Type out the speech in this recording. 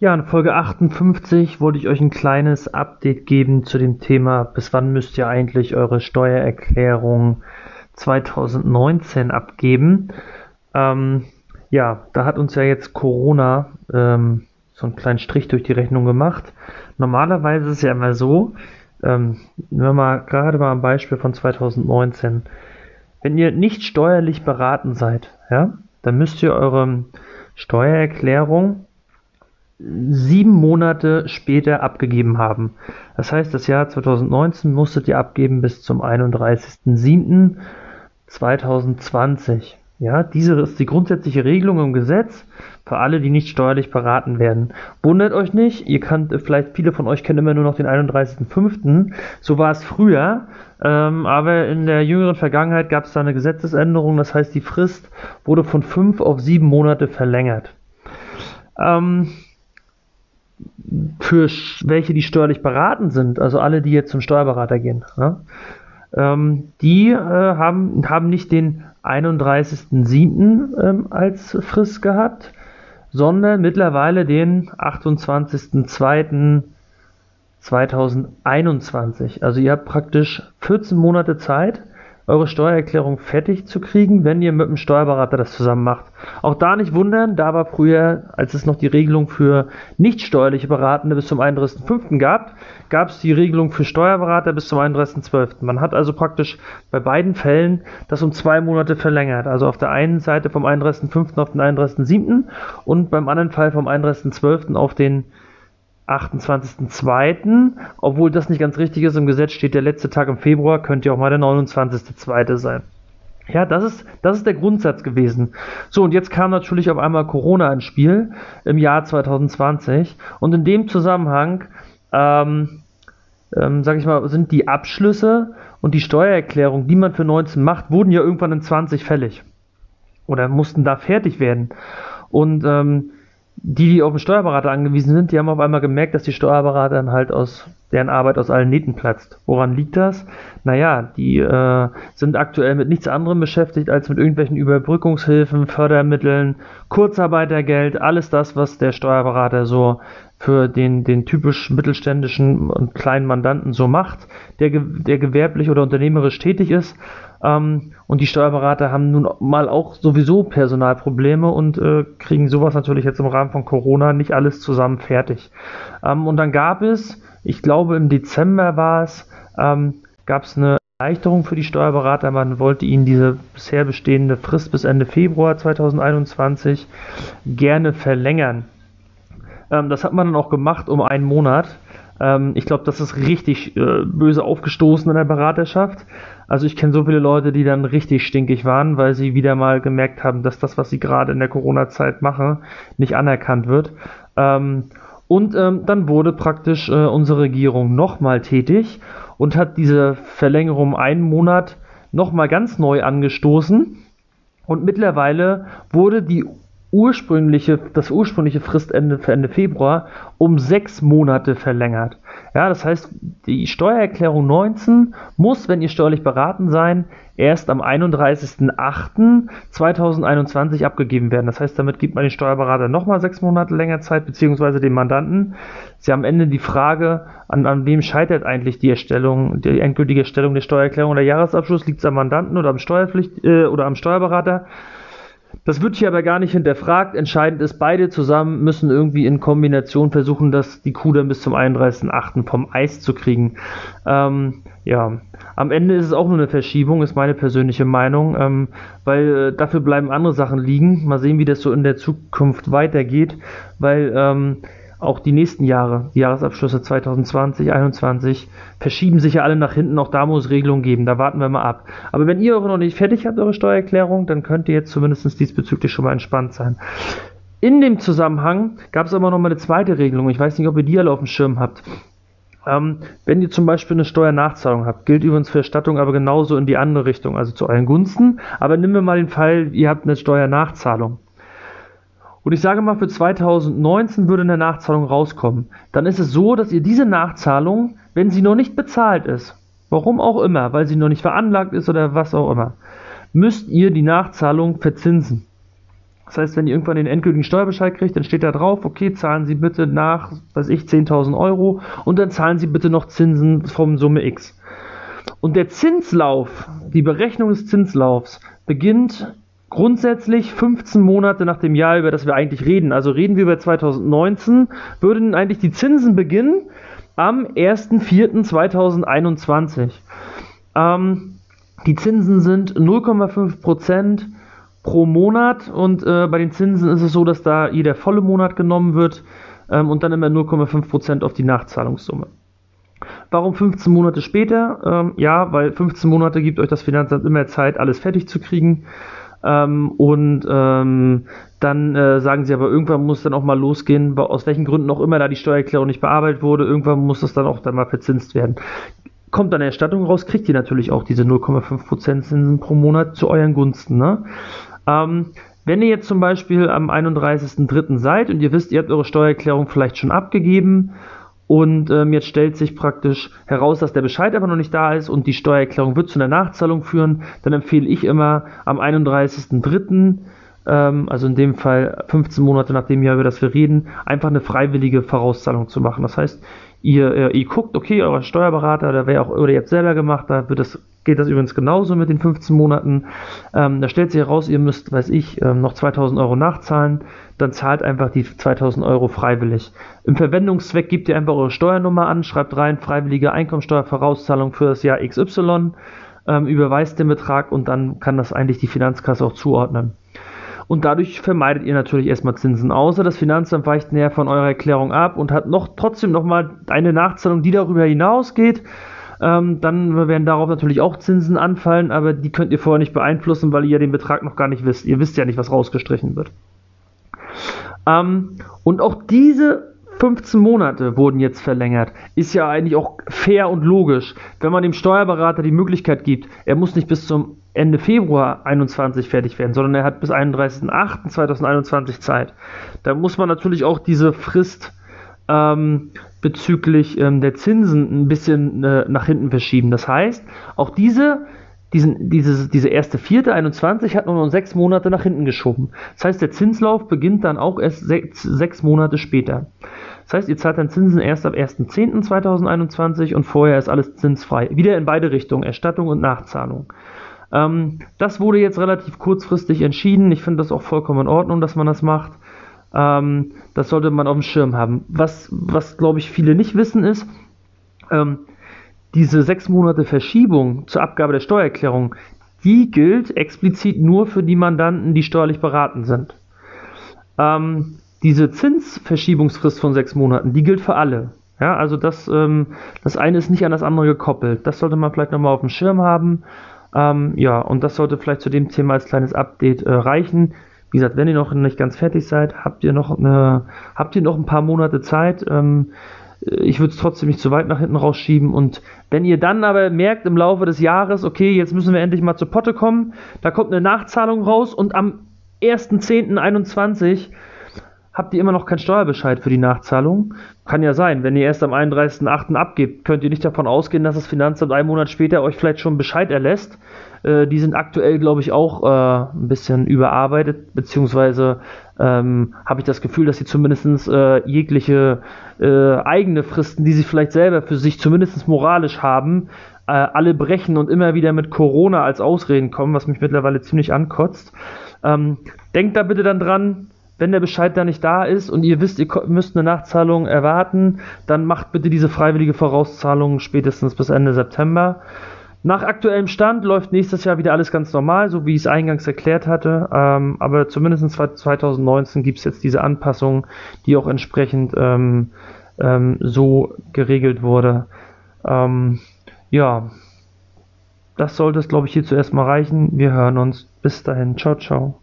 Ja, in Folge 58 wollte ich euch ein kleines Update geben zu dem Thema, bis wann müsst ihr eigentlich eure Steuererklärung 2019 abgeben. Ähm, ja, da hat uns ja jetzt Corona ähm, so einen kleinen Strich durch die Rechnung gemacht. Normalerweise ist es ja immer so, ähm, nehmen wir mal gerade mal ein Beispiel von 2019. Wenn ihr nicht steuerlich beraten seid, ja, dann müsst ihr eure Steuererklärung sieben Monate später abgegeben haben. Das heißt, das Jahr 2019 musstet ihr abgeben bis zum 31.07.2020. Ja, diese ist die grundsätzliche Regelung im Gesetz für alle, die nicht steuerlich beraten werden. Wundert euch nicht, ihr kannt, vielleicht viele von euch kennen immer nur noch den 31.05. So war es früher, ähm, aber in der jüngeren Vergangenheit gab es da eine Gesetzesänderung, das heißt, die Frist wurde von fünf auf sieben Monate verlängert. Ähm, für welche, die steuerlich beraten sind, also alle, die jetzt zum Steuerberater gehen, ja, ähm, die äh, haben, haben nicht den 31.07. Ähm, als Frist gehabt, sondern mittlerweile den 28.02.2021. Also ihr habt praktisch 14 Monate Zeit, eure Steuererklärung fertig zu kriegen, wenn ihr mit dem Steuerberater das zusammen macht. Auch da nicht wundern, da war früher, als es noch die Regelung für nicht steuerliche Beratende bis zum 31.05. gab, gab es die Regelung für Steuerberater bis zum 31.12. Man hat also praktisch bei beiden Fällen das um zwei Monate verlängert. Also auf der einen Seite vom 31.05. auf den 31.07. und beim anderen Fall vom 31.12. auf den 28.02., obwohl das nicht ganz richtig ist, im Gesetz steht der letzte Tag im Februar, könnte ja auch mal der 29.02. sein. Ja, das ist, das ist der Grundsatz gewesen. So, und jetzt kam natürlich auf einmal Corona ins Spiel im Jahr 2020 und in dem Zusammenhang, ähm, ähm, sag ich mal, sind die Abschlüsse und die Steuererklärung, die man für 19 macht, wurden ja irgendwann in 20 fällig. Oder mussten da fertig werden. Und ähm, die, die auf den Steuerberater angewiesen sind, die haben auf einmal gemerkt, dass die Steuerberater dann halt aus deren Arbeit aus allen Nähten platzt. Woran liegt das? Naja, die äh, sind aktuell mit nichts anderem beschäftigt als mit irgendwelchen Überbrückungshilfen, Fördermitteln, Kurzarbeitergeld, alles das, was der Steuerberater so für den, den typisch mittelständischen und kleinen Mandanten so macht, der, der gewerblich oder unternehmerisch tätig ist. Ähm, und die Steuerberater haben nun mal auch sowieso Personalprobleme und äh, kriegen sowas natürlich jetzt im Rahmen von Corona nicht alles zusammen fertig. Ähm, und dann gab es, ich glaube im Dezember war es, ähm, gab es eine Erleichterung für die Steuerberater. Man wollte ihnen diese bisher bestehende Frist bis Ende Februar 2021 gerne verlängern. Ähm, das hat man dann auch gemacht um einen Monat. Ähm, ich glaube, das ist richtig äh, böse aufgestoßen in der Beraterschaft. Also ich kenne so viele Leute, die dann richtig stinkig waren, weil sie wieder mal gemerkt haben, dass das, was sie gerade in der Corona-Zeit machen, nicht anerkannt wird. Ähm, und ähm, dann wurde praktisch äh, unsere Regierung nochmal tätig und hat diese Verlängerung einen Monat nochmal ganz neu angestoßen. Und mittlerweile wurde die ursprüngliche, das ursprüngliche Fristende für Ende Februar um sechs Monate verlängert. Ja, das heißt, die Steuererklärung 19 muss, wenn ihr steuerlich beraten sein, erst am 31.08.2021 abgegeben werden. Das heißt, damit gibt man den Steuerberater nochmal sechs Monate länger Zeit, beziehungsweise dem Mandanten. Sie haben am Ende die Frage, an, an wem scheitert eigentlich die Erstellung, die endgültige Erstellung der Steuererklärung oder Jahresabschluss? Liegt es am Mandanten oder am Steuerpflicht äh, oder am Steuerberater? Das wird hier aber gar nicht hinterfragt. Entscheidend ist, beide zusammen müssen irgendwie in Kombination versuchen, dass die Kuh dann bis zum 31.08. vom Eis zu kriegen. Ähm, ja, am Ende ist es auch nur eine Verschiebung, ist meine persönliche Meinung, ähm, weil äh, dafür bleiben andere Sachen liegen. Mal sehen, wie das so in der Zukunft weitergeht, weil ähm, auch die nächsten Jahre, die Jahresabschlüsse 2020, 2021, verschieben sich ja alle nach hinten. Auch da muss es Regelungen geben. Da warten wir mal ab. Aber wenn ihr eure noch nicht fertig habt, eure Steuererklärung, dann könnt ihr jetzt zumindest diesbezüglich schon mal entspannt sein. In dem Zusammenhang gab es aber noch mal eine zweite Regelung. Ich weiß nicht, ob ihr die alle auf dem Schirm habt. Ähm, wenn ihr zum Beispiel eine Steuernachzahlung habt, gilt übrigens für Erstattung aber genauso in die andere Richtung, also zu euren Gunsten. Aber nehmen wir mal den Fall, ihr habt eine Steuernachzahlung und ich sage mal, für 2019 würde eine Nachzahlung rauskommen, dann ist es so, dass ihr diese Nachzahlung, wenn sie noch nicht bezahlt ist, warum auch immer, weil sie noch nicht veranlagt ist oder was auch immer, müsst ihr die Nachzahlung verzinsen. Das heißt, wenn ihr irgendwann den endgültigen Steuerbescheid kriegt, dann steht da drauf, okay, zahlen Sie bitte nach, weiß ich, 10.000 Euro und dann zahlen Sie bitte noch Zinsen vom Summe X. Und der Zinslauf, die Berechnung des Zinslaufs beginnt grundsätzlich 15 Monate nach dem Jahr, über das wir eigentlich reden. Also reden wir über 2019, würden eigentlich die Zinsen beginnen am 1.4.2021. Ähm, die Zinsen sind 0,5% pro Monat und äh, bei den Zinsen ist es so, dass da jeder volle Monat genommen wird ähm, und dann immer 0,5% auf die Nachzahlungssumme. Warum 15 Monate später? Ähm, ja, weil 15 Monate gibt euch das Finanzamt immer Zeit, alles fertig zu kriegen. Ähm, und ähm, dann äh, sagen sie aber, irgendwann muss dann auch mal losgehen, aus welchen Gründen auch immer da die Steuererklärung nicht bearbeitet wurde. Irgendwann muss das dann auch dann mal verzinst werden. Kommt dann eine Erstattung raus, kriegt ihr natürlich auch diese 0,5% Zinsen pro Monat zu euren Gunsten. Ne? Ähm, wenn ihr jetzt zum Beispiel am 31.03. seid und ihr wisst, ihr habt eure Steuererklärung vielleicht schon abgegeben und ähm, jetzt stellt sich praktisch heraus, dass der Bescheid aber noch nicht da ist und die Steuererklärung wird zu einer Nachzahlung führen, dann empfehle ich immer am 31.03., ähm, also in dem Fall 15 Monate nach dem Jahr, über das wir reden, einfach eine freiwillige Vorauszahlung zu machen. Das heißt, ihr, äh, ihr guckt, okay, euer Steuerberater oder wer auch oder ihr habt selber gemacht, da wird das geht das übrigens genauso mit den 15 Monaten. Ähm, da stellt sich heraus, ihr müsst, weiß ich, ähm, noch 2000 Euro nachzahlen. Dann zahlt einfach die 2000 Euro freiwillig. Im Verwendungszweck gebt ihr einfach eure Steuernummer an, schreibt rein, freiwillige Einkommensteuervorauszahlung für das Jahr XY, ähm, überweist den Betrag und dann kann das eigentlich die Finanzkasse auch zuordnen. Und dadurch vermeidet ihr natürlich erstmal Zinsen. Außer das Finanzamt weicht näher von eurer Erklärung ab und hat noch trotzdem nochmal eine Nachzahlung, die darüber hinausgeht ähm, dann werden darauf natürlich auch Zinsen anfallen, aber die könnt ihr vorher nicht beeinflussen, weil ihr ja den Betrag noch gar nicht wisst. Ihr wisst ja nicht, was rausgestrichen wird. Ähm, und auch diese 15 Monate wurden jetzt verlängert. Ist ja eigentlich auch fair und logisch, wenn man dem Steuerberater die Möglichkeit gibt, er muss nicht bis zum Ende Februar 21 fertig werden, sondern er hat bis 31.08.2021 Zeit. Da muss man natürlich auch diese Frist ähm, bezüglich ähm, der Zinsen ein bisschen äh, nach hinten verschieben. Das heißt, auch diese, diesen, dieses, diese erste vierte 21 hat nur noch sechs Monate nach hinten geschoben. Das heißt, der Zinslauf beginnt dann auch erst sechs, sechs Monate später. Das heißt, ihr zahlt dann Zinsen erst ab 1.10.2021 und vorher ist alles zinsfrei. Wieder in beide Richtungen, Erstattung und Nachzahlung. Ähm, das wurde jetzt relativ kurzfristig entschieden. Ich finde das auch vollkommen in Ordnung, dass man das macht. Ähm, das sollte man auf dem Schirm haben. Was, was glaube ich, viele nicht wissen, ist, ähm, diese sechs Monate Verschiebung zur Abgabe der Steuererklärung, die gilt explizit nur für die Mandanten, die steuerlich beraten sind. Ähm, diese Zinsverschiebungsfrist von sechs Monaten, die gilt für alle. Ja, also das, ähm, das eine ist nicht an das andere gekoppelt. Das sollte man vielleicht nochmal auf dem Schirm haben. Ähm, ja, und das sollte vielleicht zu dem Thema als kleines Update äh, reichen. Wie gesagt, wenn ihr noch nicht ganz fertig seid, habt ihr noch eine, habt ihr noch ein paar Monate Zeit. Ähm, ich würde es trotzdem nicht zu weit nach hinten rausschieben. Und wenn ihr dann aber merkt im Laufe des Jahres, okay, jetzt müssen wir endlich mal zur Potte kommen, da kommt eine Nachzahlung raus und am 1.10.21 habt ihr immer noch keinen Steuerbescheid für die Nachzahlung. Kann ja sein, wenn ihr erst am 31.08. abgebt, könnt ihr nicht davon ausgehen, dass das Finanzamt einen Monat später euch vielleicht schon Bescheid erlässt. Äh, die sind aktuell, glaube ich, auch äh, ein bisschen überarbeitet, beziehungsweise ähm, habe ich das Gefühl, dass sie zumindest äh, jegliche äh, eigene Fristen, die sie vielleicht selber für sich zumindest moralisch haben, äh, alle brechen und immer wieder mit Corona als Ausreden kommen, was mich mittlerweile ziemlich ankotzt. Ähm, denkt da bitte dann dran, wenn der Bescheid da nicht da ist und ihr wisst, ihr müsst eine Nachzahlung erwarten, dann macht bitte diese freiwillige Vorauszahlung spätestens bis Ende September. Nach aktuellem Stand läuft nächstes Jahr wieder alles ganz normal, so wie ich es eingangs erklärt hatte. Ähm, aber zumindest 2019 gibt es jetzt diese Anpassung, die auch entsprechend ähm, ähm, so geregelt wurde. Ähm, ja, das sollte es, glaube ich, hier zuerst mal reichen. Wir hören uns. Bis dahin. Ciao, ciao.